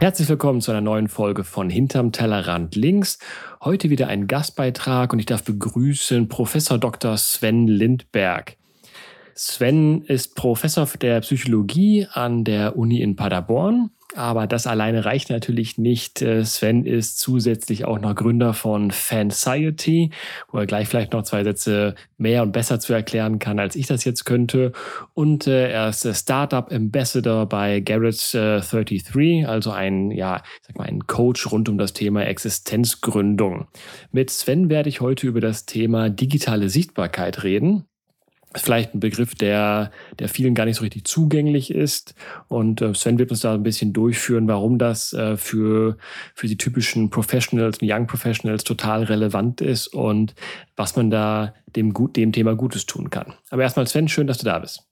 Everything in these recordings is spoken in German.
Herzlich willkommen zu einer neuen Folge von Hinterm Tellerrand links. Heute wieder ein Gastbeitrag und ich darf begrüßen Professor Dr. Sven Lindberg. Sven ist Professor der Psychologie an der Uni in Paderborn aber das alleine reicht natürlich nicht. Äh, Sven ist zusätzlich auch noch Gründer von Fanciety, wo er gleich vielleicht noch zwei Sätze mehr und besser zu erklären kann, als ich das jetzt könnte. Und äh, er ist Startup Ambassador bei Garrett äh, 33, also ein, ja, sag mal, ein Coach rund um das Thema Existenzgründung. Mit Sven werde ich heute über das Thema digitale Sichtbarkeit reden vielleicht ein Begriff, der, der vielen gar nicht so richtig zugänglich ist. Und äh, Sven wird uns da ein bisschen durchführen, warum das äh, für, für die typischen Professionals und Young Professionals total relevant ist und was man da dem, dem Thema Gutes tun kann. Aber erstmal Sven, schön, dass du da bist.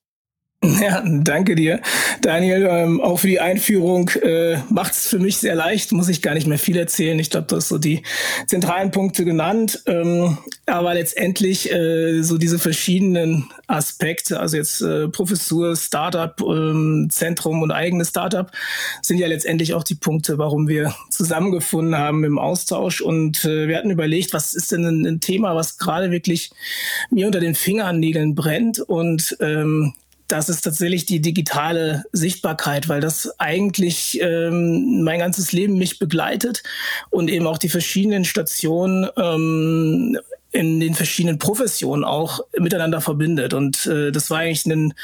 Ja, danke dir, Daniel. Ähm, auch für die Einführung äh, macht es für mich sehr leicht, muss ich gar nicht mehr viel erzählen. Ich glaube, du hast so die zentralen Punkte genannt. Ähm, aber letztendlich äh, so diese verschiedenen Aspekte, also jetzt äh, Professur, Startup, ähm, Zentrum und eigenes Startup, sind ja letztendlich auch die Punkte, warum wir zusammengefunden haben im Austausch. Und äh, wir hatten überlegt, was ist denn ein, ein Thema, was gerade wirklich mir unter den Fingernägeln brennt und ähm, das ist tatsächlich die digitale Sichtbarkeit, weil das eigentlich ähm, mein ganzes Leben mich begleitet und eben auch die verschiedenen Stationen ähm, in den verschiedenen Professionen auch miteinander verbindet. Und äh, das war eigentlich ein,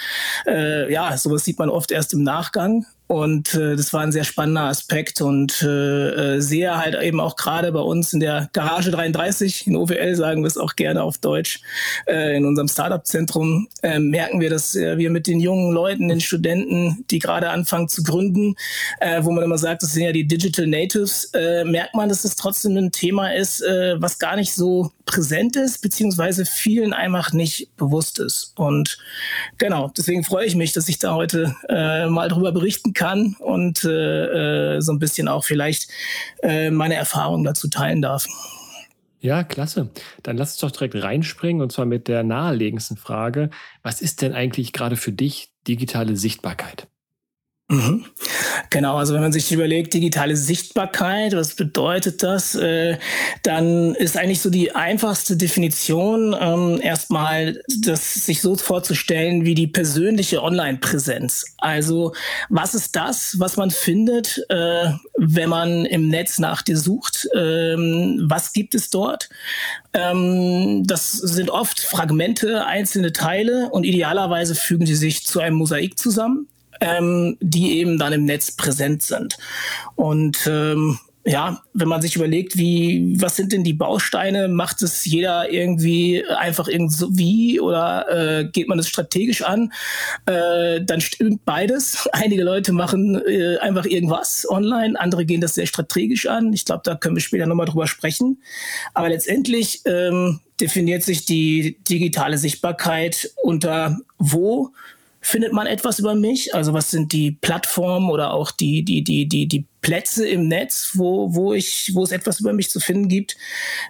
äh, ja, sowas sieht man oft erst im Nachgang. Und äh, das war ein sehr spannender Aspekt und äh, äh sehe halt eben auch gerade bei uns in der Garage 33, in OWL sagen wir es auch gerne auf Deutsch, äh, in unserem Startup-Zentrum, äh, merken wir, dass äh, wir mit den jungen Leuten, den Studenten, die gerade anfangen zu gründen, äh, wo man immer sagt, das sind ja die Digital Natives, äh, merkt man, dass es trotzdem ein Thema ist, äh, was gar nicht so präsent ist, beziehungsweise vielen einfach nicht bewusst ist. Und genau, deswegen freue ich mich, dass ich da heute äh, mal drüber berichten kann und äh, äh, so ein bisschen auch vielleicht äh, meine Erfahrungen dazu teilen darf. Ja, klasse. Dann lass uns doch direkt reinspringen und zwar mit der naheliegendsten Frage. Was ist denn eigentlich gerade für dich digitale Sichtbarkeit? Mhm. Genau, also wenn man sich überlegt, digitale Sichtbarkeit, was bedeutet das, äh, dann ist eigentlich so die einfachste Definition ähm, erstmal, das sich so vorzustellen wie die persönliche Online-Präsenz. Also was ist das, was man findet, äh, wenn man im Netz nach dir sucht? Ähm, was gibt es dort? Ähm, das sind oft Fragmente, einzelne Teile und idealerweise fügen sie sich zu einem Mosaik zusammen ähm, die eben dann im Netz präsent sind. Und ähm, ja, wenn man sich überlegt, wie, was sind denn die Bausteine, macht es jeder irgendwie einfach irgendwie oder äh, geht man das strategisch an, äh, dann stimmt beides. Einige Leute machen äh, einfach irgendwas online, andere gehen das sehr strategisch an. Ich glaube, da können wir später nochmal drüber sprechen. Aber letztendlich ähm, definiert sich die digitale Sichtbarkeit unter wo findet man etwas über mich? Also was sind die Plattformen oder auch die, die, die, die, die Plätze im Netz, wo, wo ich, wo es etwas über mich zu finden gibt?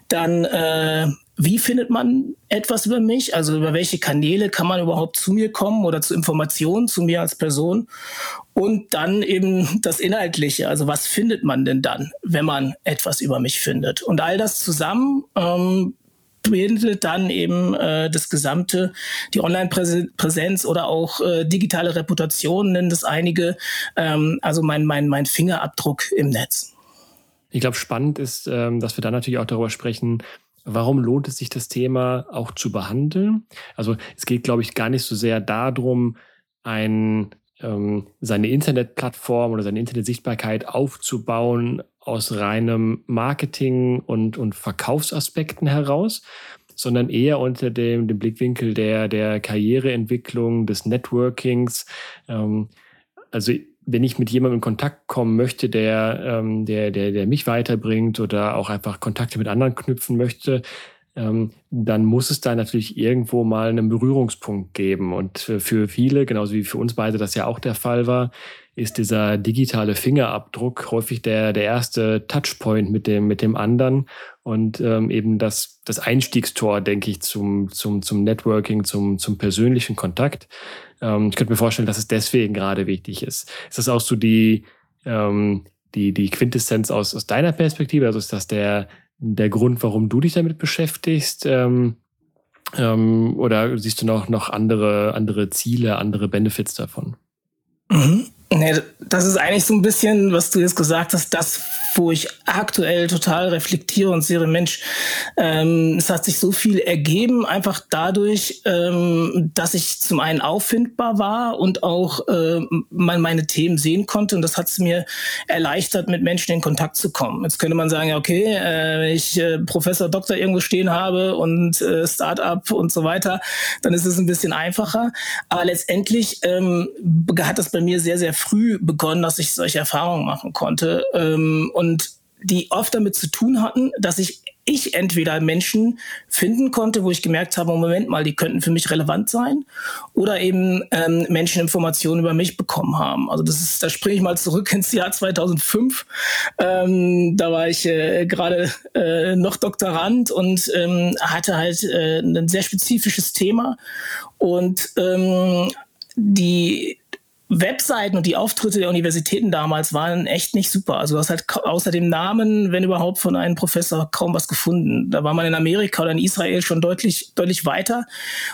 Dann, äh, wie findet man etwas über mich? Also über welche Kanäle kann man überhaupt zu mir kommen oder zu Informationen zu mir als Person? Und dann eben das Inhaltliche. Also was findet man denn dann, wenn man etwas über mich findet? Und all das zusammen ähm, bildet dann eben äh, das gesamte, die Online-Präsenz oder auch äh, digitale Reputation nennen das einige, ähm, also mein, mein, mein Fingerabdruck im Netz. Ich glaube, spannend ist, ähm, dass wir dann natürlich auch darüber sprechen, warum lohnt es sich, das Thema auch zu behandeln. Also es geht, glaube ich, gar nicht so sehr darum, ein ähm, seine Internetplattform oder seine Internetsichtbarkeit aufzubauen aus reinem Marketing und, und Verkaufsaspekten heraus, sondern eher unter dem, dem Blickwinkel der, der Karriereentwicklung, des Networkings. Ähm, also wenn ich mit jemandem in Kontakt kommen möchte, der, ähm, der, der, der mich weiterbringt oder auch einfach Kontakte mit anderen knüpfen möchte, ähm, dann muss es da natürlich irgendwo mal einen Berührungspunkt geben. Und für viele, genauso wie für uns beide das ja auch der Fall war, ist dieser digitale Fingerabdruck häufig der, der erste Touchpoint mit dem, mit dem anderen und ähm, eben das, das Einstiegstor, denke ich, zum, zum, zum Networking, zum, zum persönlichen Kontakt. Ähm, ich könnte mir vorstellen, dass es deswegen gerade wichtig ist. Ist das auch so die, ähm, die, die Quintessenz aus, aus deiner Perspektive? Also ist das der, der Grund, warum du dich damit beschäftigst? Ähm, ähm, oder siehst du noch, noch andere, andere Ziele, andere Benefits davon? Mhm. Nee, das ist eigentlich so ein bisschen, was du jetzt gesagt hast, das, wo ich aktuell total reflektiere und sehe, Mensch, ähm, es hat sich so viel ergeben, einfach dadurch, ähm, dass ich zum einen auffindbar war und auch äh, man meine Themen sehen konnte. Und das hat es mir erleichtert, mit Menschen in Kontakt zu kommen. Jetzt könnte man sagen, okay, äh, wenn ich äh, Professor Doktor irgendwo stehen habe und äh, Start-up und so weiter, dann ist es ein bisschen einfacher. Aber letztendlich ähm, hat das bei mir sehr, sehr früh begonnen, dass ich solche Erfahrungen machen konnte ähm, und die oft damit zu tun hatten, dass ich ich entweder Menschen finden konnte, wo ich gemerkt habe, Moment mal, die könnten für mich relevant sein, oder eben ähm, Menschen Informationen über mich bekommen haben. Also das ist, da springe ich mal zurück ins Jahr 2005. Ähm, da war ich äh, gerade äh, noch Doktorand und ähm, hatte halt äh, ein sehr spezifisches Thema und ähm, die Webseiten und die Auftritte der Universitäten damals waren echt nicht super. Also du hast halt außer dem Namen, wenn überhaupt, von einem Professor kaum was gefunden. Da war man in Amerika oder in Israel schon deutlich, deutlich weiter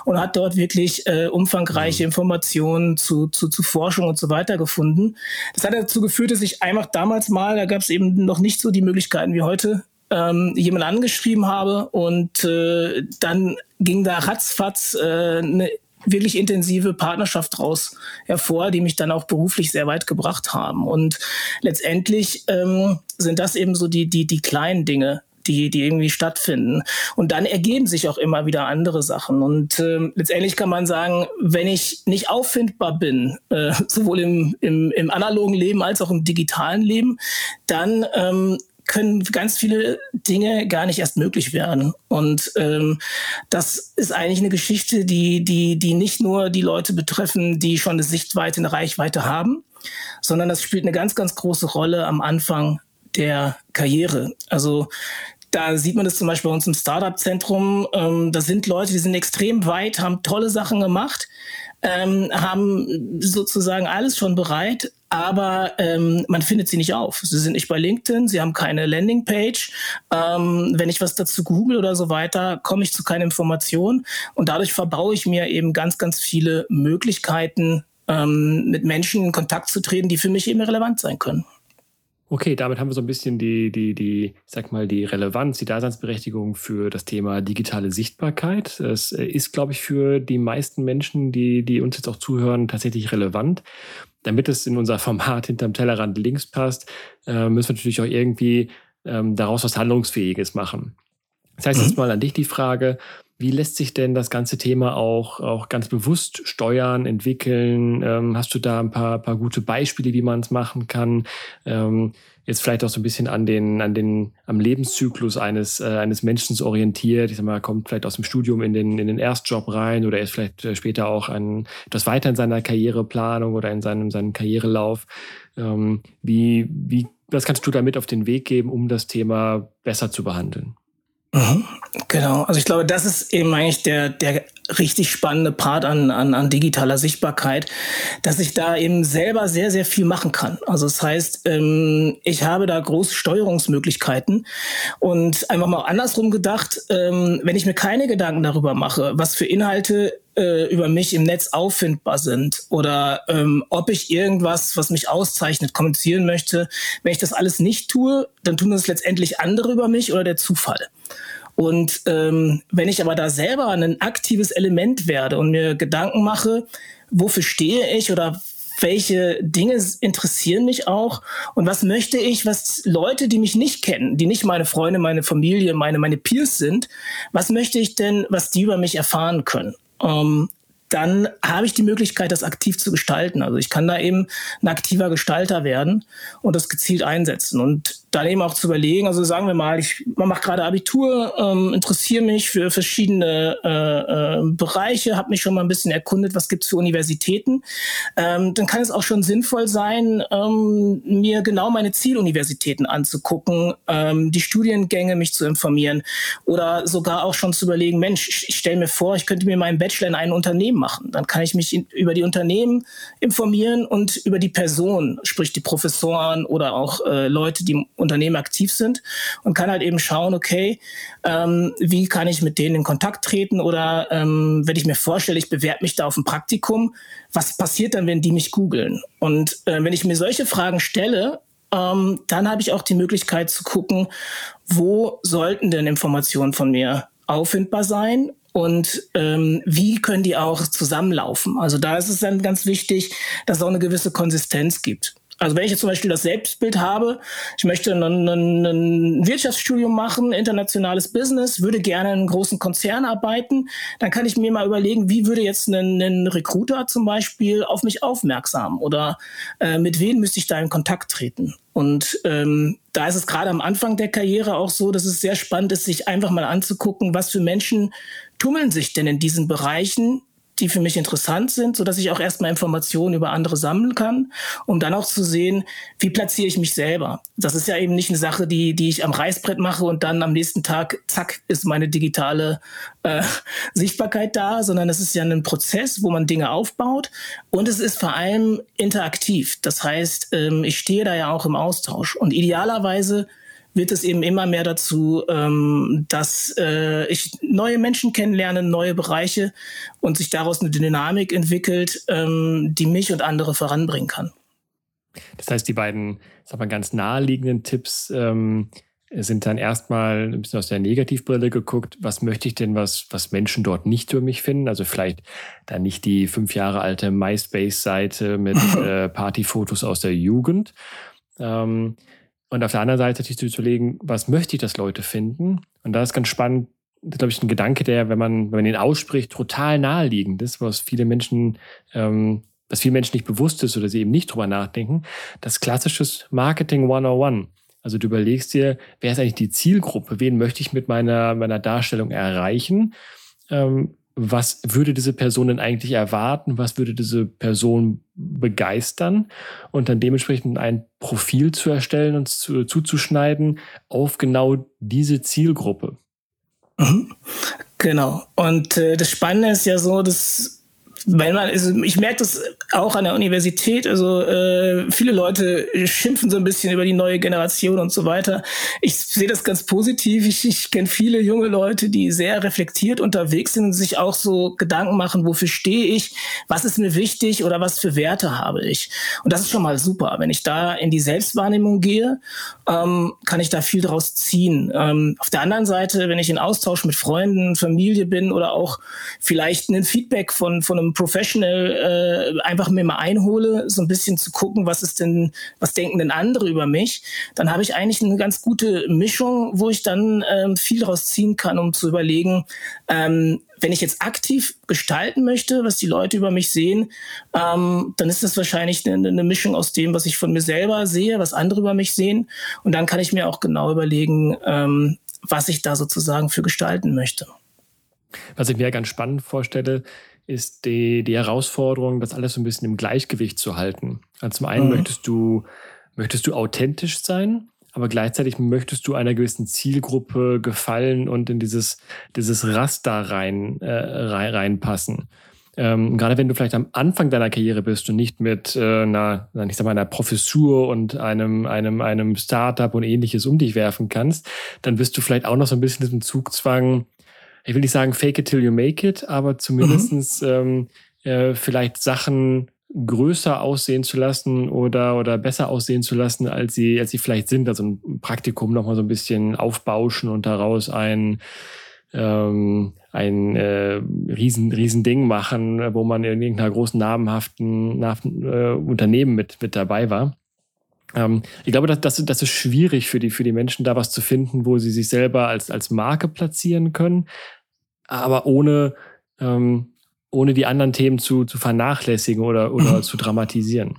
und hat dort wirklich äh, umfangreiche mhm. Informationen zu, zu, zu Forschung und so weiter gefunden. Das hat dazu geführt, dass ich einfach damals mal, da gab es eben noch nicht so die Möglichkeiten wie heute, ähm, jemand angeschrieben habe und äh, dann ging da ratzfatz äh, eine wirklich intensive Partnerschaft raus hervor, die mich dann auch beruflich sehr weit gebracht haben. Und letztendlich ähm, sind das eben so die, die, die kleinen Dinge, die, die irgendwie stattfinden. Und dann ergeben sich auch immer wieder andere Sachen. Und äh, letztendlich kann man sagen, wenn ich nicht auffindbar bin, äh, sowohl im, im, im analogen Leben als auch im digitalen Leben, dann ähm, können ganz viele Dinge gar nicht erst möglich werden. Und ähm, das ist eigentlich eine Geschichte, die, die, die nicht nur die Leute betreffen, die schon eine Sichtweite, eine Reichweite haben, sondern das spielt eine ganz, ganz große Rolle am Anfang der Karriere. Also da sieht man das zum Beispiel bei uns im Startup-Zentrum. Ähm, da sind Leute, die sind extrem weit, haben tolle Sachen gemacht, ähm, haben sozusagen alles schon bereit, aber ähm, man findet sie nicht auf. Sie sind nicht bei LinkedIn, sie haben keine Landingpage. Ähm, wenn ich was dazu google oder so weiter, komme ich zu keinen Informationen und dadurch verbaue ich mir eben ganz, ganz viele Möglichkeiten, ähm, mit Menschen in Kontakt zu treten, die für mich eben relevant sein können. Okay, damit haben wir so ein bisschen die, die, die, ich sag mal, die Relevanz, die Daseinsberechtigung für das Thema digitale Sichtbarkeit. Es ist, glaube ich, für die meisten Menschen, die, die uns jetzt auch zuhören, tatsächlich relevant. Damit es in unser Format hinterm Tellerrand links passt, äh, müssen wir natürlich auch irgendwie ähm, daraus was Handlungsfähiges machen. Das heißt mhm. jetzt mal an dich die Frage, wie lässt sich denn das ganze Thema auch, auch ganz bewusst steuern, entwickeln? Ähm, hast du da ein paar, paar gute Beispiele, wie man es machen kann? Ähm, jetzt vielleicht auch so ein bisschen an den, an den, am Lebenszyklus eines, äh, eines Menschen orientiert. Ich sag mal, kommt vielleicht aus dem Studium in den, in den Erstjob rein oder ist vielleicht äh, später auch ein, etwas weiter in seiner Karriereplanung oder in seinem, seinem Karrierelauf. Ähm, wie, wie, was kannst du damit auf den Weg geben, um das Thema besser zu behandeln? Mhm, genau, also ich glaube, das ist eben eigentlich der, der richtig spannende Part an, an, an digitaler Sichtbarkeit, dass ich da eben selber sehr, sehr viel machen kann. Also das heißt, ähm, ich habe da große Steuerungsmöglichkeiten. Und einfach mal andersrum gedacht, ähm, wenn ich mir keine Gedanken darüber mache, was für Inhalte äh, über mich im Netz auffindbar sind oder ähm, ob ich irgendwas, was mich auszeichnet, kommunizieren möchte, wenn ich das alles nicht tue, dann tun das letztendlich andere über mich oder der Zufall. Und ähm, wenn ich aber da selber ein aktives Element werde und mir Gedanken mache, wofür stehe ich oder welche Dinge interessieren mich auch und was möchte ich, was Leute, die mich nicht kennen, die nicht meine Freunde, meine Familie, meine, meine Peers sind, was möchte ich denn, was die über mich erfahren können? Ähm, dann habe ich die Möglichkeit, das aktiv zu gestalten. Also ich kann da eben ein aktiver Gestalter werden und das gezielt einsetzen. Und dann eben auch zu überlegen, also sagen wir mal, ich mache gerade Abitur, ähm, interessiere mich für verschiedene äh, äh, Bereiche, habe mich schon mal ein bisschen erkundet, was gibt's für Universitäten. Ähm, dann kann es auch schon sinnvoll sein, ähm, mir genau meine Zieluniversitäten anzugucken, ähm, die Studiengänge mich zu informieren oder sogar auch schon zu überlegen, Mensch, ich, stelle mir vor, ich könnte mir meinen Bachelor in ein Unternehmen machen. Dann kann ich mich in, über die Unternehmen informieren und über die Person, sprich die Professoren oder auch äh, Leute, die Unternehmen aktiv sind und kann halt eben schauen, okay, ähm, wie kann ich mit denen in Kontakt treten oder ähm, wenn ich mir vorstelle, ich bewerbe mich da auf ein Praktikum, was passiert dann, wenn die mich googeln? Und äh, wenn ich mir solche Fragen stelle, ähm, dann habe ich auch die Möglichkeit zu gucken, wo sollten denn Informationen von mir auffindbar sein und ähm, wie können die auch zusammenlaufen. Also da ist es dann ganz wichtig, dass es auch eine gewisse Konsistenz gibt. Also wenn ich jetzt zum Beispiel das Selbstbild habe, ich möchte ein, ein, ein Wirtschaftsstudium machen, internationales Business, würde gerne in einem großen Konzern arbeiten, dann kann ich mir mal überlegen, wie würde jetzt ein, ein Recruiter zum Beispiel auf mich aufmerksam oder äh, mit wem müsste ich da in Kontakt treten? Und ähm, da ist es gerade am Anfang der Karriere auch so, dass es sehr spannend ist, sich einfach mal anzugucken, was für Menschen tummeln sich denn in diesen Bereichen, die für mich interessant sind, so dass ich auch erstmal Informationen über andere sammeln kann, um dann auch zu sehen, wie platziere ich mich selber. Das ist ja eben nicht eine Sache, die, die ich am Reißbrett mache und dann am nächsten Tag, zack, ist meine digitale äh, Sichtbarkeit da, sondern es ist ja ein Prozess, wo man Dinge aufbaut und es ist vor allem interaktiv. Das heißt, ähm, ich stehe da ja auch im Austausch und idealerweise wird es eben immer mehr dazu, ähm, dass äh, ich neue Menschen kennenlerne, neue Bereiche und sich daraus eine Dynamik entwickelt, ähm, die mich und andere voranbringen kann. Das heißt, die beiden, sag mal, ganz naheliegenden Tipps ähm, sind dann erstmal ein bisschen aus der Negativbrille geguckt, was möchte ich denn, was, was Menschen dort nicht über mich finden? Also vielleicht dann nicht die fünf Jahre alte MySpace-Seite mit äh, Partyfotos aus der Jugend. Ähm, und auf der anderen Seite sich zu überlegen, was möchte ich, dass Leute finden? Und da ist ganz spannend, glaube ich, ein Gedanke, der, wenn man, wenn man ihn ausspricht, total naheliegend ist, was viele Menschen, ähm, was vielen Menschen nicht bewusst ist oder sie eben nicht drüber nachdenken. Das klassisches Marketing 101. Also du überlegst dir, wer ist eigentlich die Zielgruppe? Wen möchte ich mit meiner, meiner Darstellung erreichen? Ähm, was würde diese Person denn eigentlich erwarten, was würde diese Person begeistern und dann dementsprechend ein Profil zu erstellen und zu, zuzuschneiden auf genau diese Zielgruppe. Mhm. Genau. Und äh, das Spannende ist ja so, dass wenn man, also ich merke das auch an der Universität, also äh, viele Leute schimpfen so ein bisschen über die neue Generation und so weiter. Ich sehe das ganz positiv. Ich, ich kenne viele junge Leute, die sehr reflektiert unterwegs sind und sich auch so Gedanken machen, wofür stehe ich, was ist mir wichtig oder was für Werte habe ich. Und das ist schon mal super. Wenn ich da in die Selbstwahrnehmung gehe, ähm, kann ich da viel draus ziehen. Ähm, auf der anderen Seite, wenn ich in Austausch mit Freunden, Familie bin oder auch vielleicht ein Feedback von, von einem Professional äh, einfach mir mal einhole, so ein bisschen zu gucken, was ist denn, was denken denn andere über mich, dann habe ich eigentlich eine ganz gute Mischung, wo ich dann ähm, viel daraus ziehen kann, um zu überlegen, ähm, wenn ich jetzt aktiv gestalten möchte, was die Leute über mich sehen, ähm, dann ist das wahrscheinlich eine, eine, Mischung aus dem, was ich von mir selber sehe, was andere über mich sehen. Und dann kann ich mir auch genau überlegen, ähm, was ich da sozusagen für gestalten möchte. Was ich mir ganz spannend vorstelle, ist die, die Herausforderung, das alles so ein bisschen im Gleichgewicht zu halten. Also zum einen mhm. möchtest du, möchtest du authentisch sein, aber gleichzeitig möchtest du einer gewissen Zielgruppe gefallen und in dieses, dieses Raster rein, äh, rein, reinpassen. Ähm, gerade wenn du vielleicht am Anfang deiner Karriere bist und nicht mit äh, einer, ich sag mal, einer Professur und einem, einem, einem Startup und ähnliches um dich werfen kannst, dann bist du vielleicht auch noch so ein bisschen im Zugzwang, ich will nicht sagen fake it till you make it, aber zumindestens mhm. ähm, äh, vielleicht Sachen größer aussehen zu lassen oder, oder besser aussehen zu lassen, als sie, als sie vielleicht sind. Also ein Praktikum nochmal so ein bisschen aufbauschen und daraus ein, ähm, ein äh, riesen, riesen Ding machen, wo man in irgendeiner großen namenhaften nach, äh, Unternehmen mit, mit dabei war. Ähm, ich glaube, das, das, das ist schwierig für die, für die Menschen, da was zu finden, wo sie sich selber als, als Marke platzieren können, aber ohne, ähm, ohne die anderen Themen zu, zu vernachlässigen oder, oder zu dramatisieren.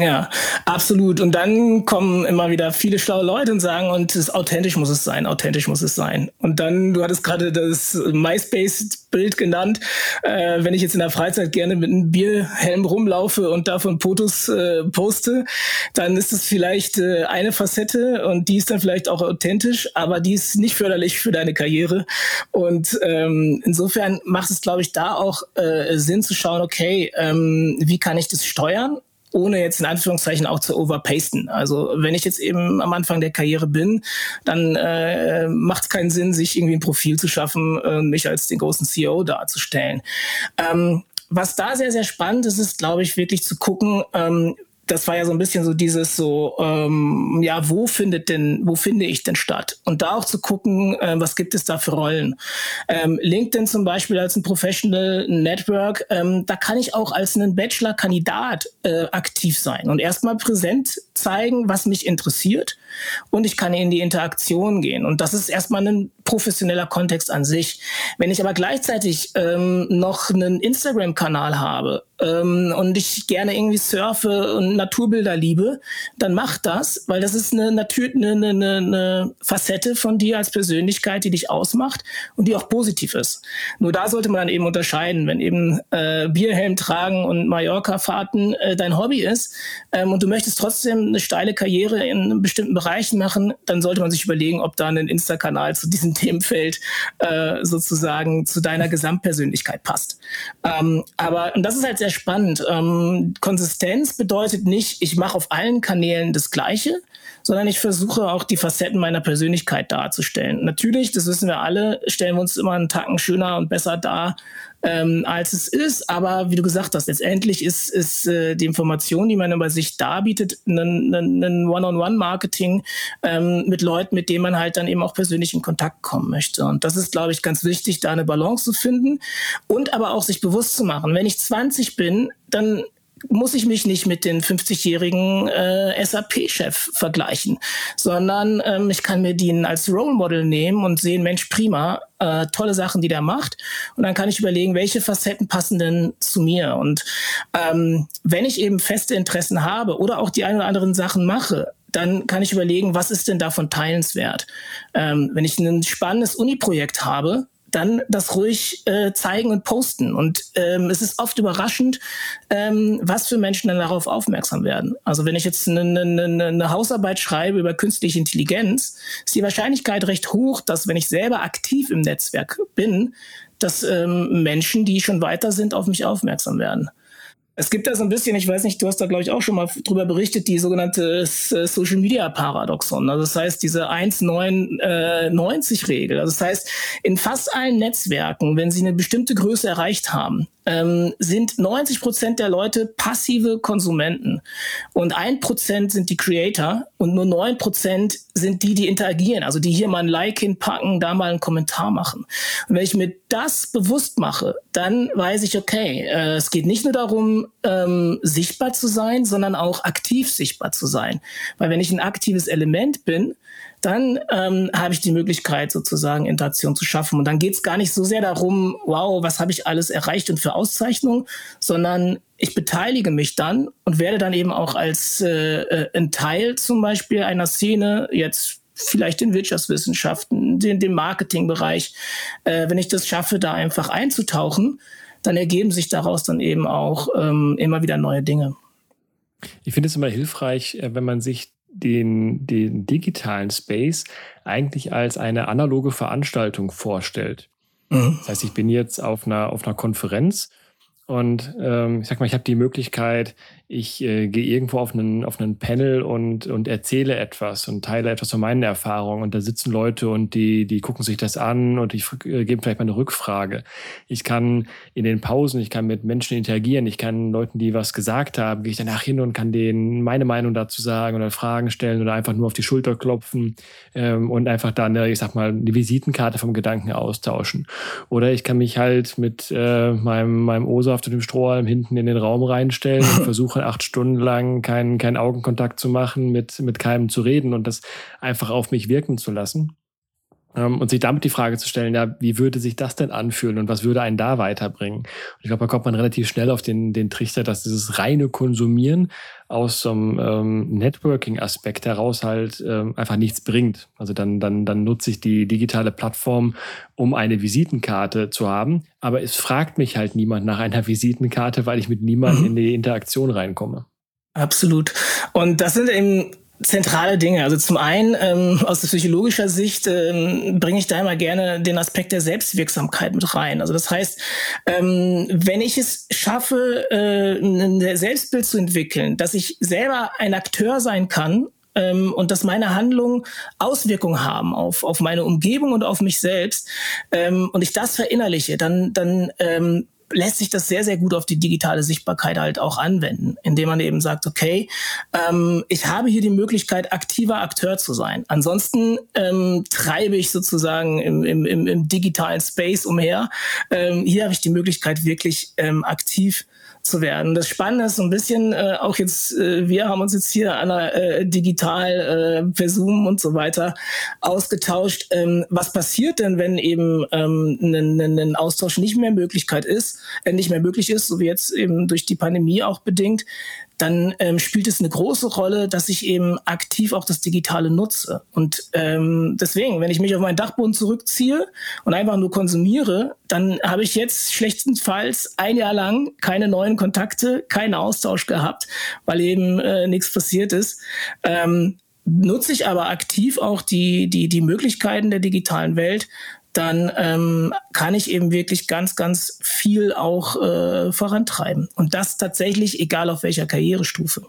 Ja, absolut. Und dann kommen immer wieder viele schlaue Leute und sagen, und es authentisch muss es sein, authentisch muss es sein. Und dann, du hattest gerade das MySpace-Bild genannt. Äh, wenn ich jetzt in der Freizeit gerne mit einem Bierhelm rumlaufe und davon Fotos äh, poste, dann ist es vielleicht äh, eine Facette und die ist dann vielleicht auch authentisch, aber die ist nicht förderlich für deine Karriere. Und ähm, insofern macht es, glaube ich, da auch äh, Sinn zu schauen, okay, ähm, wie kann ich das steuern? Ohne jetzt in Anführungszeichen auch zu overpasten. Also wenn ich jetzt eben am Anfang der Karriere bin, dann äh, macht es keinen Sinn, sich irgendwie ein Profil zu schaffen, äh, mich als den großen CEO darzustellen. Ähm, was da sehr, sehr spannend ist, ist, glaube ich, wirklich zu gucken, ähm, das war ja so ein bisschen so dieses so, ähm, ja, wo findet denn, wo finde ich denn statt? Und da auch zu gucken, äh, was gibt es da für Rollen? Ähm, LinkedIn zum Beispiel als ein Professional Network, ähm, da kann ich auch als ein Bachelor-Kandidat äh, aktiv sein und erstmal präsent zeigen, was mich interessiert und ich kann in die Interaktion gehen. Und das ist erstmal ein professioneller Kontext an sich. Wenn ich aber gleichzeitig ähm, noch einen Instagram-Kanal habe ähm, und ich gerne irgendwie surfe und Naturbilder liebe, dann mach das, weil das ist eine, eine, eine, eine Facette von dir als Persönlichkeit, die dich ausmacht und die auch positiv ist. Nur da sollte man dann eben unterscheiden, wenn eben äh, Bierhelm tragen und Mallorca-Fahrten äh, dein Hobby ist ähm, und du möchtest trotzdem eine steile Karriere in bestimmten Bereichen machen, dann sollte man sich überlegen, ob da ein Insta-Kanal zu diesem Themenfeld äh, sozusagen zu deiner Gesamtpersönlichkeit passt. Ähm, aber, und das ist halt sehr spannend. Ähm, Konsistenz bedeutet nicht, ich mache auf allen Kanälen das Gleiche, sondern ich versuche auch die Facetten meiner Persönlichkeit darzustellen. Natürlich, das wissen wir alle, stellen wir uns immer einen Tacken schöner und besser dar, ähm, als es ist. Aber wie du gesagt hast, letztendlich ist, ist äh, die Information, die man über sich darbietet, ein, One-on-One-Marketing ähm, mit Leuten, mit denen man halt dann eben auch persönlich in Kontakt kommen möchte. Und das ist, glaube ich, ganz wichtig, da eine Balance zu finden und aber auch sich bewusst zu machen. Wenn ich 20 bin, dann muss ich mich nicht mit den 50-jährigen äh, SAP-Chef vergleichen, sondern ähm, ich kann mir den als Role Model nehmen und sehen, Mensch, prima, äh, tolle Sachen, die der macht. Und dann kann ich überlegen, welche Facetten passen denn zu mir. Und ähm, wenn ich eben feste Interessen habe oder auch die ein oder anderen Sachen mache, dann kann ich überlegen, was ist denn davon teilenswert. Ähm, wenn ich ein spannendes Uni-Projekt habe, dann das ruhig äh, zeigen und posten. Und ähm, es ist oft überraschend, ähm, was für Menschen dann darauf aufmerksam werden. Also wenn ich jetzt eine, eine, eine Hausarbeit schreibe über künstliche Intelligenz, ist die Wahrscheinlichkeit recht hoch, dass wenn ich selber aktiv im Netzwerk bin, dass ähm, Menschen, die schon weiter sind, auf mich aufmerksam werden. Es gibt da so ein bisschen, ich weiß nicht, du hast da glaube ich auch schon mal drüber berichtet, die sogenannte äh, Social Media Paradoxon. Also das heißt diese 1,990 Regel. Also das heißt, in fast allen Netzwerken, wenn sie eine bestimmte Größe erreicht haben, ähm, sind 90 Prozent der Leute passive Konsumenten und ein Prozent sind die Creator und nur neun Prozent sind die, die interagieren, also die hier mal ein Like hinpacken, da mal einen Kommentar machen. Und wenn ich mir das bewusst mache, dann weiß ich, okay, äh, es geht nicht nur darum, ähm, sichtbar zu sein, sondern auch aktiv sichtbar zu sein. Weil wenn ich ein aktives Element bin, dann ähm, habe ich die Möglichkeit, sozusagen Interaktion zu schaffen. Und dann geht es gar nicht so sehr darum, wow, was habe ich alles erreicht und für Auszeichnungen, sondern ich beteilige mich dann und werde dann eben auch als äh, äh ein Teil zum Beispiel einer Szene jetzt vielleicht in Wirtschaftswissenschaften, den, dem Marketingbereich, äh, wenn ich das schaffe, da einfach einzutauchen, dann ergeben sich daraus dann eben auch ähm, immer wieder neue Dinge. Ich finde es immer hilfreich, äh, wenn man sich den, den digitalen Space eigentlich als eine analoge Veranstaltung vorstellt. Mhm. Das heißt, ich bin jetzt auf einer, auf einer Konferenz und ähm, ich sag mal, ich habe die Möglichkeit, ich äh, gehe irgendwo auf einen, auf einen Panel und, und erzähle etwas und teile etwas von meinen Erfahrungen und da sitzen Leute und die, die gucken sich das an und ich äh, gebe vielleicht mal eine Rückfrage. Ich kann in den Pausen, ich kann mit Menschen interagieren, ich kann Leuten, die was gesagt haben, gehe ich danach hin und kann denen meine Meinung dazu sagen oder Fragen stellen oder einfach nur auf die Schulter klopfen ähm, und einfach da eine, ich sag mal, eine Visitenkarte vom Gedanken austauschen. Oder ich kann mich halt mit äh, meinem, meinem O-Saft und dem Strohhalm hinten in den Raum reinstellen und versuche Woche acht Stunden lang keinen keinen Augenkontakt zu machen, mit, mit keinem zu reden und das einfach auf mich wirken zu lassen. Ähm, und sich damit die Frage zu stellen, ja, wie würde sich das denn anfühlen und was würde einen da weiterbringen? Und ich glaube, da kommt man relativ schnell auf den, den Trichter, dass dieses reine Konsumieren aus so einem ähm, Networking-Aspekt heraus halt ähm, einfach nichts bringt. Also dann, dann, dann nutze ich die digitale Plattform, um eine Visitenkarte zu haben. Aber es fragt mich halt niemand nach einer Visitenkarte, weil ich mit niemandem mhm. in die Interaktion reinkomme. Absolut. Und das sind eben zentrale Dinge. Also zum einen ähm, aus psychologischer Sicht ähm, bringe ich da immer gerne den Aspekt der Selbstwirksamkeit mit rein. Also das heißt, ähm, wenn ich es schaffe, äh, ein Selbstbild zu entwickeln, dass ich selber ein Akteur sein kann ähm, und dass meine Handlungen Auswirkungen haben auf, auf meine Umgebung und auf mich selbst ähm, und ich das verinnerliche, dann, dann ähm, lässt sich das sehr, sehr gut auf die digitale Sichtbarkeit halt auch anwenden, indem man eben sagt, okay, ähm, ich habe hier die Möglichkeit, aktiver Akteur zu sein. Ansonsten ähm, treibe ich sozusagen im, im, im, digitalen Space umher. Ähm, hier habe ich die Möglichkeit, wirklich ähm, aktiv zu werden. Das Spannende ist so ein bisschen, äh, auch jetzt, äh, wir haben uns jetzt hier an der äh, digital äh, per Zoom und so weiter ausgetauscht. Ähm, was passiert denn, wenn eben ähm, ein, ein Austausch nicht mehr Möglichkeit ist, äh, nicht mehr möglich ist, so wie jetzt eben durch die Pandemie auch bedingt? Dann ähm, spielt es eine große Rolle, dass ich eben aktiv auch das Digitale nutze. Und ähm, deswegen, wenn ich mich auf meinen Dachboden zurückziehe und einfach nur konsumiere, dann habe ich jetzt schlechtestenfalls ein Jahr lang keine neuen Kontakte, keinen Austausch gehabt, weil eben äh, nichts passiert ist. Ähm, nutze ich aber aktiv auch die, die, die Möglichkeiten der digitalen Welt, dann ähm, kann ich eben wirklich ganz, ganz viel auch äh, vorantreiben. Und das tatsächlich, egal auf welcher Karrierestufe.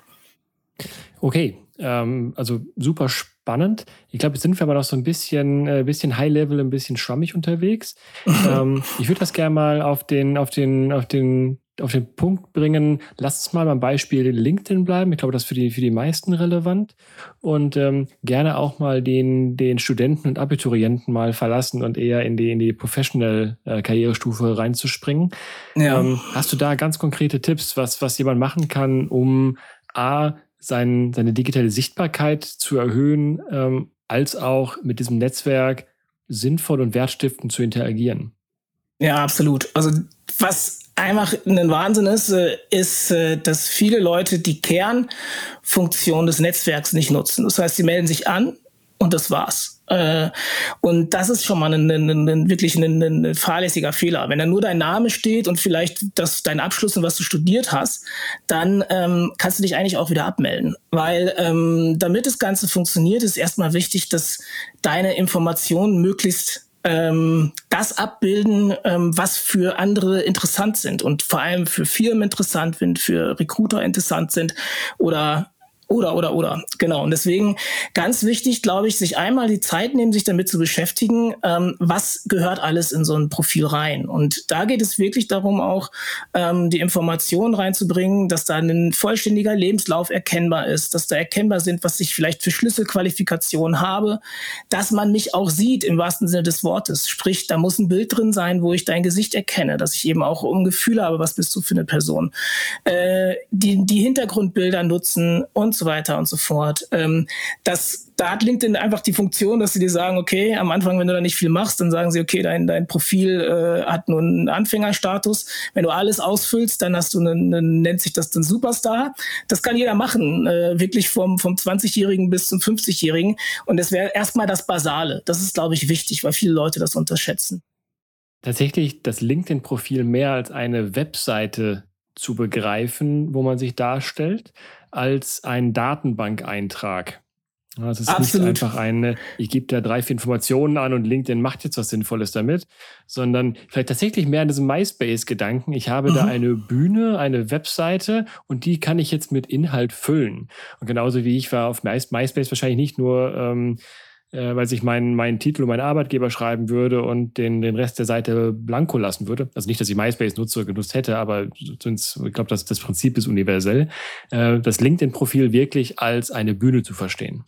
Okay, ähm, also super spannend. Ich glaube, jetzt sind wir aber noch so ein bisschen, äh, bisschen High-Level, ein bisschen schwammig unterwegs. ähm, ich würde das gerne mal auf den, auf den, auf den auf den Punkt bringen, lass uns mal beim Beispiel LinkedIn bleiben. Ich glaube, das ist für die, für die meisten relevant. Und ähm, gerne auch mal den, den Studenten und Abiturienten mal verlassen und eher in die, in die Professional-Karrierestufe reinzuspringen. Ja. Ähm, hast du da ganz konkrete Tipps, was, was jemand machen kann, um A, sein, seine digitale Sichtbarkeit zu erhöhen, ähm, als auch mit diesem Netzwerk sinnvoll und wertstiftend zu interagieren? Ja, absolut. Also was einfach ein Wahnsinn ist, äh, ist, äh, dass viele Leute die Kernfunktion des Netzwerks nicht nutzen. Das heißt, sie melden sich an und das war's. Äh, und das ist schon mal ein, ein, ein wirklich ein, ein, fahrlässiger Fehler. Wenn da nur dein Name steht und vielleicht das, dein Abschluss und was du studiert hast, dann ähm, kannst du dich eigentlich auch wieder abmelden. Weil ähm, damit das Ganze funktioniert, ist erstmal wichtig, dass deine Informationen möglichst ähm, das abbilden, ähm, was für andere interessant sind und vor allem für Firmen interessant sind, für Recruiter interessant sind oder oder, oder, oder. Genau. Und deswegen ganz wichtig, glaube ich, sich einmal die Zeit nehmen, sich damit zu beschäftigen, ähm, was gehört alles in so ein Profil rein. Und da geht es wirklich darum, auch ähm, die Informationen reinzubringen, dass da ein vollständiger Lebenslauf erkennbar ist, dass da erkennbar sind, was ich vielleicht für Schlüsselqualifikationen habe, dass man mich auch sieht im wahrsten Sinne des Wortes. Sprich, da muss ein Bild drin sein, wo ich dein Gesicht erkenne, dass ich eben auch ein Gefühl habe, was bist du für eine Person. Äh, die, die Hintergrundbilder nutzen und so weiter und so fort. Ähm, das, da hat LinkedIn einfach die Funktion, dass sie dir sagen, okay, am Anfang, wenn du da nicht viel machst, dann sagen sie, okay, dein, dein Profil äh, hat nur einen Anfängerstatus. Wenn du alles ausfüllst, dann hast du einen, einen nennt sich das dann Superstar. Das kann jeder machen, äh, wirklich vom, vom 20-Jährigen bis zum 50-Jährigen. Und das wäre erstmal das Basale. Das ist, glaube ich, wichtig, weil viele Leute das unterschätzen. Tatsächlich das LinkedIn-Profil mehr als eine Webseite zu begreifen, wo man sich darstellt als ein Datenbankeintrag. es ist Absolut. nicht einfach eine, ich gebe da drei, vier Informationen an und LinkedIn macht jetzt was Sinnvolles damit, sondern vielleicht tatsächlich mehr an diesem MySpace-Gedanken. Ich habe mhm. da eine Bühne, eine Webseite und die kann ich jetzt mit Inhalt füllen. Und genauso wie ich war auf MySpace wahrscheinlich nicht nur ähm, äh, weil sich mein, mein Titel und mein Arbeitgeber schreiben würde und den, den Rest der Seite blanko lassen würde. Also nicht, dass ich MySpace nutze oder genutzt hätte, aber sonst, ich glaube, das, das Prinzip ist universell. Äh, das LinkedIn-Profil wirklich als eine Bühne zu verstehen.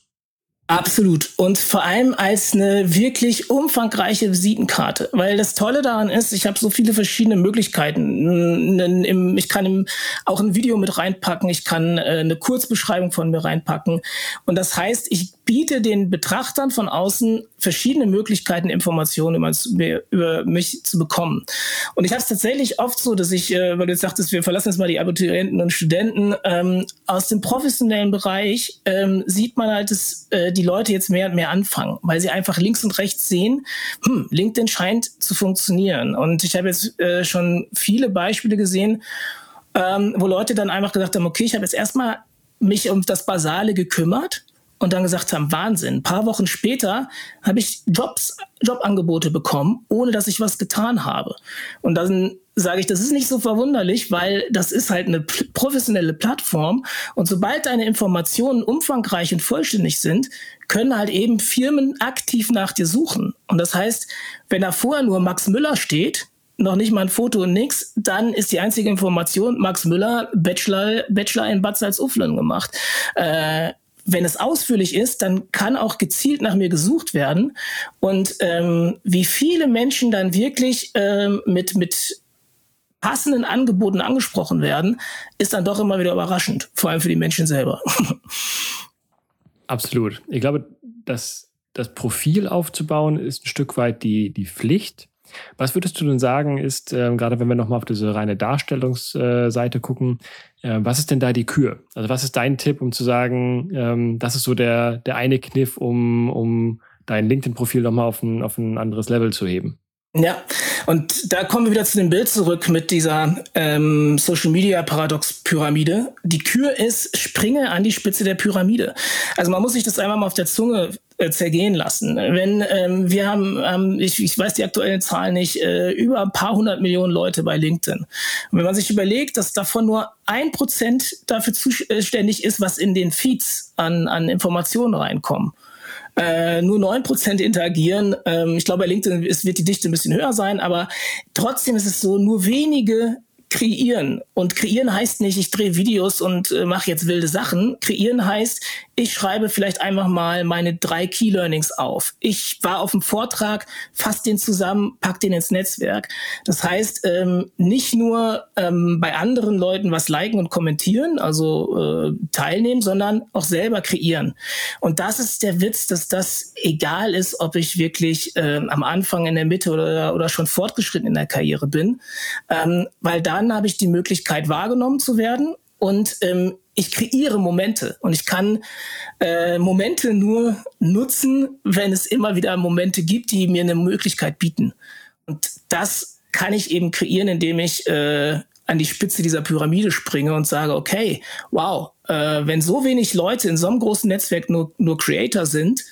Absolut. Und vor allem als eine wirklich umfangreiche Visitenkarte. Weil das Tolle daran ist, ich habe so viele verschiedene Möglichkeiten. Ich kann auch ein Video mit reinpacken, ich kann äh, eine Kurzbeschreibung von mir reinpacken. Und das heißt, ich biete den Betrachtern von außen verschiedene Möglichkeiten, Informationen über, über mich zu bekommen. Und ich habe es tatsächlich oft so, dass ich, äh, weil du jetzt sagtest, wir verlassen jetzt mal die Abiturienten und Studenten, ähm, aus dem professionellen Bereich ähm, sieht man halt, dass äh, die Leute jetzt mehr und mehr anfangen, weil sie einfach links und rechts sehen, hm, LinkedIn scheint zu funktionieren. Und ich habe jetzt äh, schon viele Beispiele gesehen, ähm, wo Leute dann einfach gesagt haben, okay, ich habe jetzt erstmal mich um das Basale gekümmert und dann gesagt haben, Wahnsinn. Ein paar Wochen später habe ich Jobs, Jobangebote bekommen, ohne dass ich was getan habe. Und dann sage ich, das ist nicht so verwunderlich, weil das ist halt eine professionelle Plattform. Und sobald deine Informationen umfangreich und vollständig sind, können halt eben Firmen aktiv nach dir suchen. Und das heißt, wenn da vorher nur Max Müller steht, noch nicht mal ein Foto und nix, dann ist die einzige Information, Max Müller, Bachelor, Bachelor in Bad Salzuflen gemacht. Äh, wenn es ausführlich ist, dann kann auch gezielt nach mir gesucht werden. Und ähm, wie viele Menschen dann wirklich ähm, mit, mit passenden Angeboten angesprochen werden, ist dann doch immer wieder überraschend, vor allem für die Menschen selber. Absolut. Ich glaube, dass das Profil aufzubauen ist ein Stück weit die, die Pflicht. Was würdest du denn sagen, ist, äh, gerade wenn wir nochmal auf diese reine Darstellungsseite äh, gucken, äh, was ist denn da die Kür? Also was ist dein Tipp, um zu sagen, ähm, das ist so der, der eine Kniff, um, um dein LinkedIn-Profil nochmal auf ein, auf ein anderes Level zu heben? Ja, und da kommen wir wieder zu dem Bild zurück mit dieser ähm, Social Media Paradox Pyramide. Die Kür ist, springe an die Spitze der Pyramide. Also man muss sich das einmal mal auf der Zunge äh, zergehen lassen. Wenn ähm, wir haben, ähm, ich, ich weiß die aktuellen Zahlen nicht, äh, über ein paar hundert Millionen Leute bei LinkedIn. Und wenn man sich überlegt, dass davon nur ein Prozent dafür zuständig ist, was in den Feeds an, an Informationen reinkommen äh, nur 9% interagieren. Ähm, ich glaube, bei LinkedIn ist, wird die Dichte ein bisschen höher sein, aber trotzdem ist es so, nur wenige kreieren. Und kreieren heißt nicht, ich drehe Videos und äh, mache jetzt wilde Sachen. Kreieren heißt, ich schreibe vielleicht einfach mal meine drei Key Learnings auf. Ich war auf dem Vortrag, fasse den zusammen, pack den ins Netzwerk. Das heißt, ähm, nicht nur ähm, bei anderen Leuten was liken und kommentieren, also äh, teilnehmen, sondern auch selber kreieren. Und das ist der Witz, dass das egal ist, ob ich wirklich ähm, am Anfang, in der Mitte oder, oder schon fortgeschritten in der Karriere bin, ähm, weil dann habe ich die Möglichkeit wahrgenommen zu werden und ähm, ich kreiere Momente und ich kann äh, Momente nur nutzen, wenn es immer wieder Momente gibt, die mir eine Möglichkeit bieten. Und das kann ich eben kreieren, indem ich äh, an die Spitze dieser Pyramide springe und sage, okay, wow, äh, wenn so wenig Leute in so einem großen Netzwerk nur, nur Creator sind,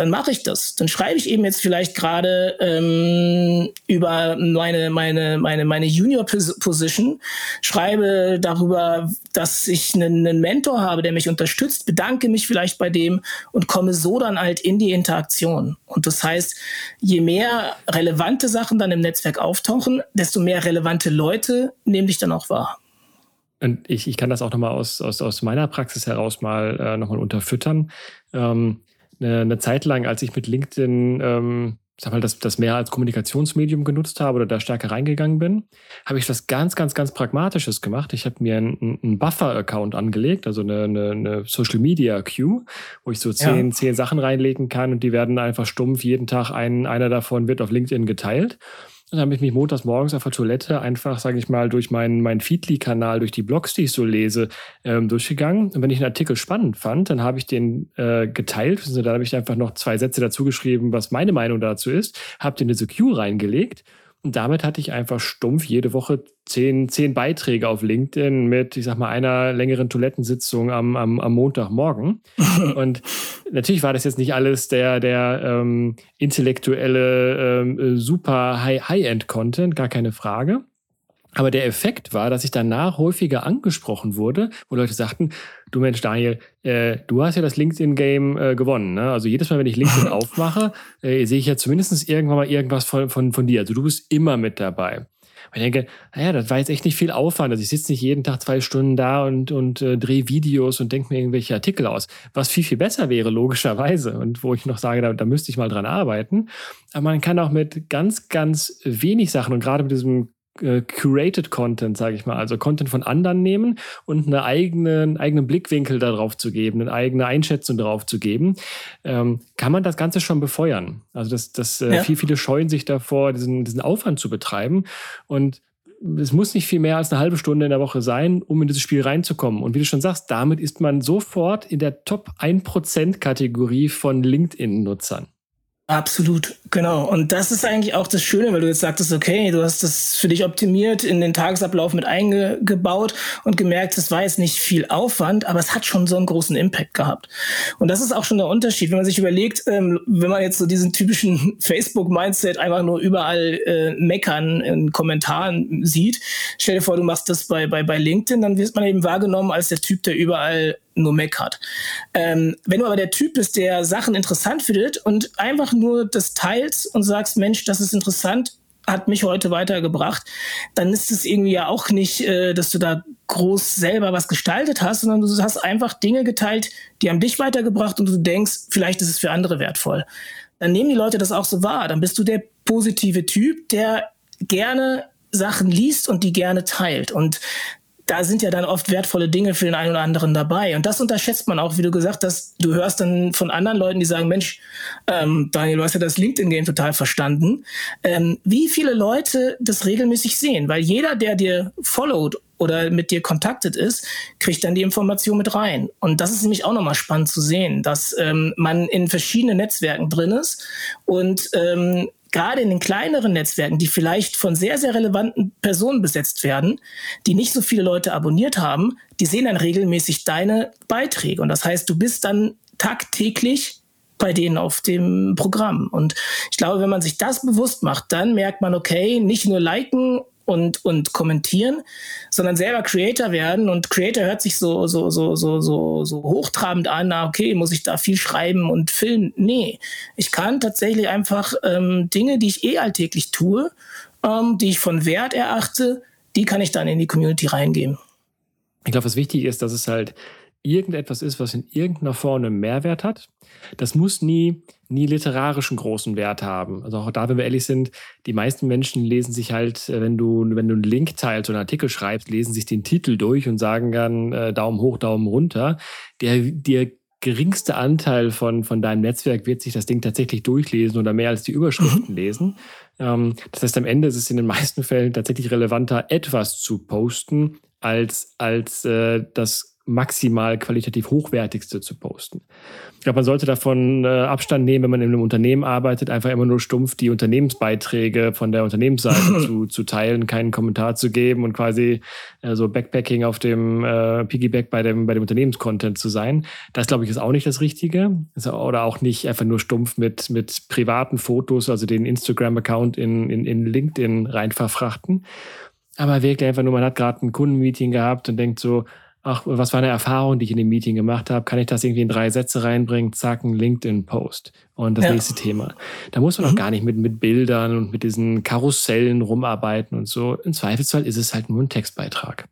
dann mache ich das. Dann schreibe ich eben jetzt vielleicht gerade ähm, über meine, meine, meine, meine Junior Position, schreibe darüber, dass ich einen, einen Mentor habe, der mich unterstützt, bedanke mich vielleicht bei dem und komme so dann halt in die Interaktion. Und das heißt, je mehr relevante Sachen dann im Netzwerk auftauchen, desto mehr relevante Leute nehmen dich dann auch wahr. Und ich, ich kann das auch nochmal aus, aus, aus meiner Praxis heraus mal äh, nochmal unterfüttern. Ähm, eine, eine Zeit lang, als ich mit LinkedIn ähm, sag mal, das, das mehr als Kommunikationsmedium genutzt habe oder da stärker reingegangen bin, habe ich was ganz, ganz, ganz Pragmatisches gemacht. Ich habe mir einen, einen Buffer-Account angelegt, also eine, eine, eine Social Media Queue, wo ich so zehn, ja. zehn Sachen reinlegen kann und die werden einfach stumpf. Jeden Tag ein, einer davon wird auf LinkedIn geteilt. Dann habe ich mich montags morgens auf der Toilette einfach, sage ich mal, durch meinen, meinen Feedly-Kanal, durch die Blogs, die ich so lese, ähm, durchgegangen. Und wenn ich einen Artikel spannend fand, dann habe ich den äh, geteilt. Also dann habe ich einfach noch zwei Sätze dazu geschrieben, was meine Meinung dazu ist, habe den in diese Queue reingelegt Und damit hatte ich einfach stumpf jede Woche zehn, zehn Beiträge auf LinkedIn mit, ich sag mal, einer längeren Toilettensitzung am, am, am Montagmorgen. Und natürlich war das jetzt nicht alles der, der ähm, intellektuelle, ähm, super High-End-Content, gar keine Frage. Aber der Effekt war, dass ich danach häufiger angesprochen wurde, wo Leute sagten, du Mensch, Daniel, äh, du hast ja das LinkedIn-Game äh, gewonnen. Ne? Also jedes Mal, wenn ich LinkedIn aufmache, äh, sehe ich ja zumindest irgendwann mal irgendwas von, von, von dir. Also du bist immer mit dabei. Und ich denke, naja, das war jetzt echt nicht viel Aufwand. Also ich sitze nicht jeden Tag zwei Stunden da und, und äh, drehe Videos und denke mir irgendwelche Artikel aus. Was viel, viel besser wäre, logischerweise. Und wo ich noch sage, da, da müsste ich mal dran arbeiten. Aber man kann auch mit ganz, ganz wenig Sachen und gerade mit diesem äh, curated Content, sage ich mal, also Content von anderen nehmen und eine eigene, einen eigenen Blickwinkel darauf zu geben, eine eigene Einschätzung darauf zu geben, ähm, kann man das Ganze schon befeuern. Also das, das äh, ja. viel, viele scheuen sich davor, diesen, diesen Aufwand zu betreiben und es muss nicht viel mehr als eine halbe Stunde in der Woche sein, um in dieses Spiel reinzukommen. Und wie du schon sagst, damit ist man sofort in der Top 1% Kategorie von LinkedIn-Nutzern. Absolut, genau. Und das ist eigentlich auch das Schöne, weil du jetzt sagtest, okay, du hast das für dich optimiert, in den Tagesablauf mit eingebaut und gemerkt, es war jetzt nicht viel Aufwand, aber es hat schon so einen großen Impact gehabt. Und das ist auch schon der Unterschied, wenn man sich überlegt, ähm, wenn man jetzt so diesen typischen Facebook-Mindset einfach nur überall äh, meckern in Kommentaren sieht, stell dir vor, du machst das bei, bei, bei LinkedIn, dann wird man eben wahrgenommen als der Typ, der überall nur meckert. Ähm, wenn du aber der Typ bist, der Sachen interessant findet und einfach nur das teilst und sagst, Mensch, das ist interessant, hat mich heute weitergebracht, dann ist es irgendwie ja auch nicht, äh, dass du da groß selber was gestaltet hast, sondern du hast einfach Dinge geteilt, die haben dich weitergebracht und du denkst, vielleicht ist es für andere wertvoll. Dann nehmen die Leute das auch so wahr. Dann bist du der positive Typ, der gerne Sachen liest und die gerne teilt. Und da sind ja dann oft wertvolle Dinge für den einen oder anderen dabei. Und das unterschätzt man auch, wie du gesagt hast. Du hörst dann von anderen Leuten, die sagen, Mensch, ähm, Daniel, du hast ja das LinkedIn-Game total verstanden. Ähm, wie viele Leute das regelmäßig sehen? Weil jeder, der dir followt oder mit dir kontaktet ist, kriegt dann die Information mit rein. Und das ist nämlich auch nochmal spannend zu sehen, dass ähm, man in verschiedenen Netzwerken drin ist und ähm, gerade in den kleineren Netzwerken, die vielleicht von sehr, sehr relevanten Personen besetzt werden, die nicht so viele Leute abonniert haben, die sehen dann regelmäßig deine Beiträge. Und das heißt, du bist dann tagtäglich bei denen auf dem Programm. Und ich glaube, wenn man sich das bewusst macht, dann merkt man, okay, nicht nur liken und, und kommentieren, sondern selber Creator werden. Und Creator hört sich so, so, so, so, so, so hochtrabend an, na okay, muss ich da viel schreiben und filmen? Nee, ich kann tatsächlich einfach ähm, Dinge, die ich eh alltäglich tue, ähm, die ich von Wert erachte, die kann ich dann in die Community reingeben. Ich glaube, was wichtig ist, dass es halt irgendetwas ist, was in irgendeiner Form einen Mehrwert hat. Das muss nie, nie literarischen großen Wert haben. Also auch da, wenn wir ehrlich sind, die meisten Menschen lesen sich halt, äh, wenn du, wenn du einen Link teilst oder einen Artikel schreibst, lesen sich den Titel durch und sagen dann äh, Daumen hoch, Daumen runter. Der, der geringste Anteil von, von deinem Netzwerk wird sich das Ding tatsächlich durchlesen oder mehr als die Überschriften lesen. Ähm, das heißt, am Ende ist es in den meisten Fällen tatsächlich relevanter, etwas zu posten, als, als äh, das maximal qualitativ hochwertigste zu posten. Ich glaube, man sollte davon äh, Abstand nehmen, wenn man in einem Unternehmen arbeitet, einfach immer nur stumpf die Unternehmensbeiträge von der Unternehmensseite zu, zu teilen, keinen Kommentar zu geben und quasi äh, so Backpacking auf dem äh, Piggyback bei dem, bei dem Unternehmenscontent zu sein. Das, glaube ich, ist auch nicht das Richtige. Oder auch nicht einfach nur stumpf mit, mit privaten Fotos, also den Instagram-Account in, in, in LinkedIn rein verfrachten. Aber wirklich einfach nur, man hat gerade ein Kundenmeeting gehabt und denkt so, ach, was war eine Erfahrung, die ich in dem Meeting gemacht habe? Kann ich das irgendwie in drei Sätze reinbringen? Zack, ein LinkedIn-Post. Und das ja. nächste Thema. Da muss man mhm. auch gar nicht mit, mit Bildern und mit diesen Karussellen rumarbeiten und so. Im Zweifelsfall ist es halt nur ein Textbeitrag.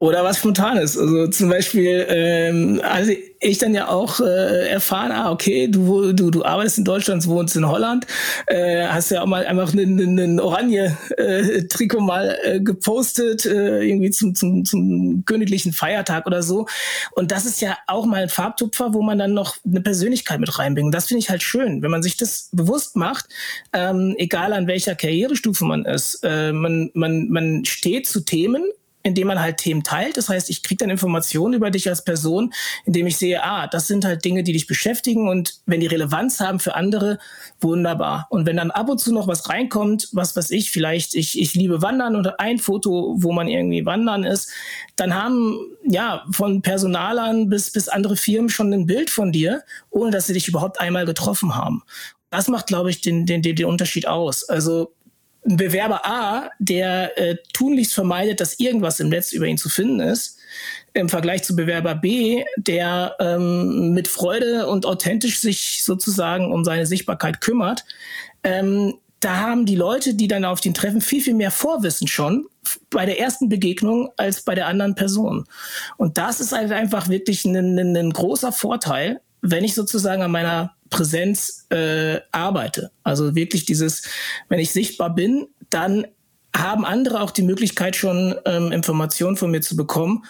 Oder was Spontanes. Also zum Beispiel, ähm, also ich dann ja auch äh, erfahren, ah, okay, du, du, du arbeitest in Deutschland, wohnst in Holland, äh, hast ja auch mal einfach einen ne, Oranje-Trikot äh, mal äh, gepostet, äh, irgendwie zum, zum, zum königlichen Feiertag oder so. Und das ist ja auch mal ein Farbtupfer, wo man dann noch eine Persönlichkeit mit reinbringt. Das finde ich halt schön, wenn man sich das bewusst macht, ähm, egal an welcher Karrierestufe man ist. Äh, man, man, man steht zu Themen, indem man halt Themen teilt. Das heißt, ich kriege dann Informationen über dich als Person, indem ich sehe, ah, das sind halt Dinge, die dich beschäftigen und wenn die Relevanz haben für andere, wunderbar. Und wenn dann ab und zu noch was reinkommt, was weiß ich, vielleicht ich, ich liebe Wandern oder ein Foto, wo man irgendwie wandern ist, dann haben ja von Personalern bis, bis andere Firmen schon ein Bild von dir, ohne dass sie dich überhaupt einmal getroffen haben. Das macht, glaube ich, den, den, den, den Unterschied aus. Also ein Bewerber A, der äh, tunlichst vermeidet, dass irgendwas im Netz über ihn zu finden ist, im Vergleich zu Bewerber B, der ähm, mit Freude und authentisch sich sozusagen um seine Sichtbarkeit kümmert, ähm, da haben die Leute, die dann auf den Treffen, viel, viel mehr Vorwissen schon bei der ersten Begegnung als bei der anderen Person. Und das ist halt einfach wirklich ein, ein, ein großer Vorteil, wenn ich sozusagen an meiner Präsenz äh, arbeite. Also wirklich dieses, wenn ich sichtbar bin, dann haben andere auch die Möglichkeit, schon ähm, Informationen von mir zu bekommen.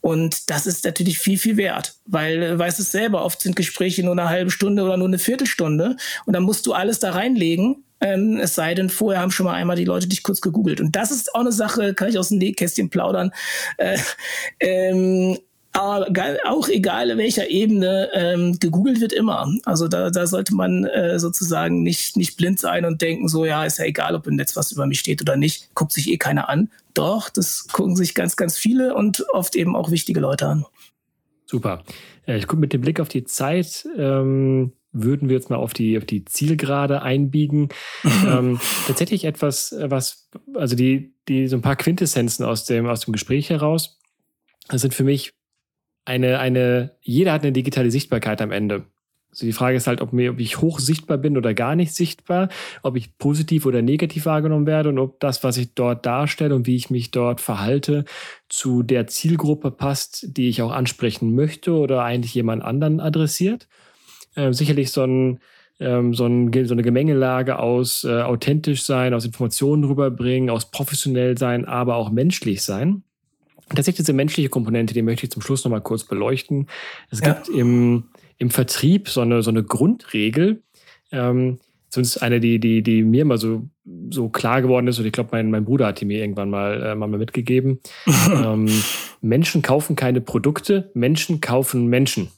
Und das ist natürlich viel, viel wert, weil äh, weißt es selber, oft sind Gespräche nur eine halbe Stunde oder nur eine Viertelstunde und dann musst du alles da reinlegen. Ähm, es sei denn, vorher haben schon mal einmal die Leute dich kurz gegoogelt. Und das ist auch eine Sache, kann ich aus dem Nähkästchen plaudern. Äh, ähm, aber auch egal in welcher Ebene, ähm, gegoogelt wird immer. Also da, da sollte man äh, sozusagen nicht, nicht blind sein und denken, so ja, ist ja egal, ob im Netz was über mich steht oder nicht, guckt sich eh keiner an. Doch, das gucken sich ganz, ganz viele und oft eben auch wichtige Leute an. Super. Äh, ich gucke mit dem Blick auf die Zeit. Ähm würden wir jetzt mal auf die, auf die Zielgerade einbiegen. ähm, tatsächlich etwas, was, also die, die, so ein paar Quintessenzen aus dem, aus dem Gespräch heraus. Das sind für mich eine, eine, jeder hat eine digitale Sichtbarkeit am Ende. Also die Frage ist halt, ob, mir, ob ich hoch sichtbar bin oder gar nicht sichtbar, ob ich positiv oder negativ wahrgenommen werde und ob das, was ich dort darstelle und wie ich mich dort verhalte, zu der Zielgruppe passt, die ich auch ansprechen möchte oder eigentlich jemand anderen adressiert. Äh, sicherlich so ein, ähm, so, ein, so eine Gemengelage aus äh, authentisch sein, aus Informationen rüberbringen, aus professionell sein, aber auch menschlich sein. Tatsächlich diese menschliche Komponente, die möchte ich zum Schluss nochmal kurz beleuchten. Es ja. gibt im, im Vertrieb so eine, so eine Grundregel, ähm, zumindest eine, die, die, die mir immer so, so klar geworden ist, und ich glaube, mein, mein Bruder hat die mir irgendwann mal, äh, mal mitgegeben. ähm, Menschen kaufen keine Produkte, Menschen kaufen Menschen.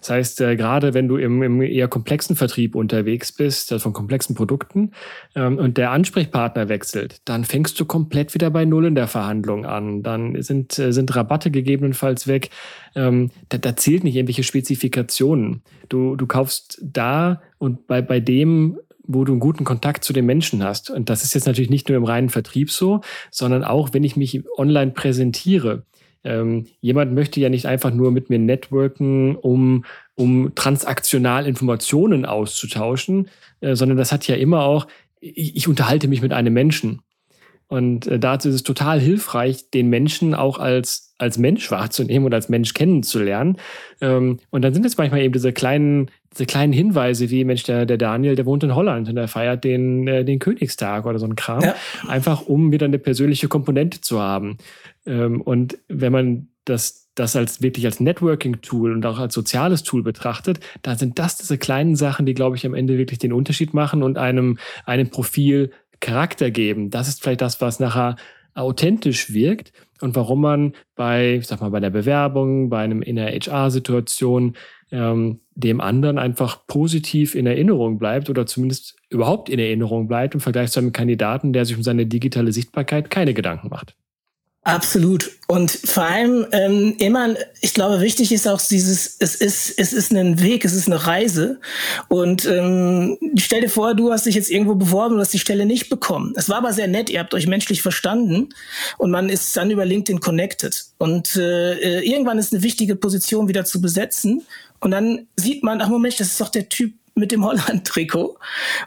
Das heißt, äh, gerade wenn du im, im eher komplexen Vertrieb unterwegs bist, also von komplexen Produkten, ähm, und der Ansprechpartner wechselt, dann fängst du komplett wieder bei Null in der Verhandlung an. Dann sind, äh, sind Rabatte gegebenenfalls weg. Ähm, da, da zählt nicht irgendwelche Spezifikationen. Du, du kaufst da und bei, bei dem wo du einen guten Kontakt zu den Menschen hast. Und das ist jetzt natürlich nicht nur im reinen Vertrieb so, sondern auch, wenn ich mich online präsentiere. Ähm, jemand möchte ja nicht einfach nur mit mir networken, um, um transaktional Informationen auszutauschen, äh, sondern das hat ja immer auch, ich, ich unterhalte mich mit einem Menschen. Und äh, dazu ist es total hilfreich, den Menschen auch als, als Mensch wahrzunehmen und als Mensch kennenzulernen. Ähm, und dann sind es manchmal eben diese kleinen, diese kleinen Hinweise, wie Mensch, der, der Daniel, der wohnt in Holland und der feiert den, äh, den Königstag oder so ein Kram. Ja. Einfach um wieder eine persönliche Komponente zu haben. Ähm, und wenn man das, das als wirklich als Networking-Tool und auch als soziales Tool betrachtet, dann sind das diese kleinen Sachen, die, glaube ich, am Ende wirklich den Unterschied machen und einem, einem Profil Charakter geben. Das ist vielleicht das, was nachher authentisch wirkt und warum man bei, ich sag mal, bei der Bewerbung, bei einem in der HR-Situation ähm, dem anderen einfach positiv in Erinnerung bleibt oder zumindest überhaupt in Erinnerung bleibt im Vergleich zu einem Kandidaten, der sich um seine digitale Sichtbarkeit keine Gedanken macht. Absolut. Und vor allem ähm, immer, ich glaube, wichtig ist auch dieses, es ist, es ist ein Weg, es ist eine Reise. Und ähm, stell dir vor, du hast dich jetzt irgendwo beworben und hast die Stelle nicht bekommen. Es war aber sehr nett, ihr habt euch menschlich verstanden und man ist dann über LinkedIn connected. Und äh, irgendwann ist eine wichtige Position wieder zu besetzen. Und dann sieht man, ach Moment, das ist doch der Typ mit dem Holland-Trikot.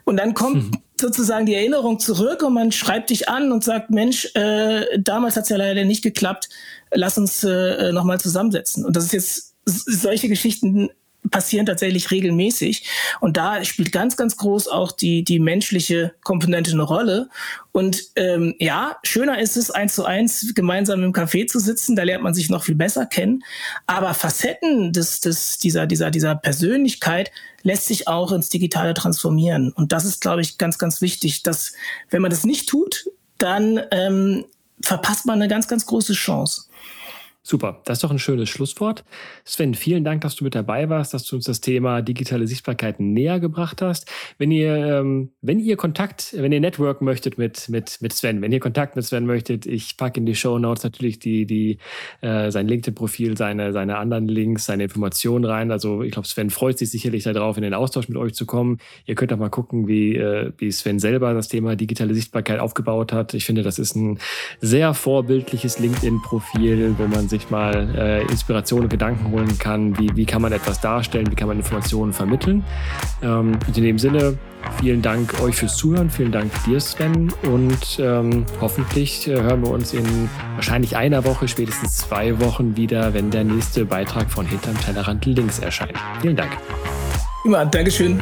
Und dann kommt mhm sozusagen die Erinnerung zurück und man schreibt dich an und sagt, Mensch, äh, damals hat es ja leider nicht geklappt, lass uns äh, nochmal zusammensetzen. Und das ist jetzt, solche Geschichten passieren tatsächlich regelmäßig. Und da spielt ganz, ganz groß auch die, die menschliche Komponente eine Rolle. Und ähm, ja, schöner ist es, eins zu eins gemeinsam im Café zu sitzen, da lernt man sich noch viel besser kennen. Aber Facetten des, des, dieser, dieser, dieser Persönlichkeit lässt sich auch ins Digitale transformieren. Und das ist, glaube ich, ganz, ganz wichtig, dass wenn man das nicht tut, dann ähm, verpasst man eine ganz, ganz große Chance. Super, das ist doch ein schönes Schlusswort. Sven, vielen Dank, dass du mit dabei warst, dass du uns das Thema digitale Sichtbarkeit näher gebracht hast. Wenn ihr, ähm, wenn ihr Kontakt, wenn ihr networken möchtet mit, mit, mit Sven, wenn ihr Kontakt mit Sven möchtet, ich packe in die Show Notes natürlich die, die, äh, sein LinkedIn-Profil, seine, seine anderen Links, seine Informationen rein. Also ich glaube, Sven freut sich sicherlich darauf, in den Austausch mit euch zu kommen. Ihr könnt auch mal gucken, wie, äh, wie Sven selber das Thema digitale Sichtbarkeit aufgebaut hat. Ich finde, das ist ein sehr vorbildliches LinkedIn-Profil, wo man sich mal äh, Inspiration und Gedanken holen kann, wie, wie kann man etwas darstellen, wie kann man Informationen vermitteln. Ähm, in dem Sinne, vielen Dank euch fürs Zuhören, vielen Dank dir, Sven, und ähm, hoffentlich äh, hören wir uns in wahrscheinlich einer Woche, spätestens zwei Wochen wieder, wenn der nächste Beitrag von Hinterm Tellerrand links erscheint. Vielen Dank. Immer, Dankeschön.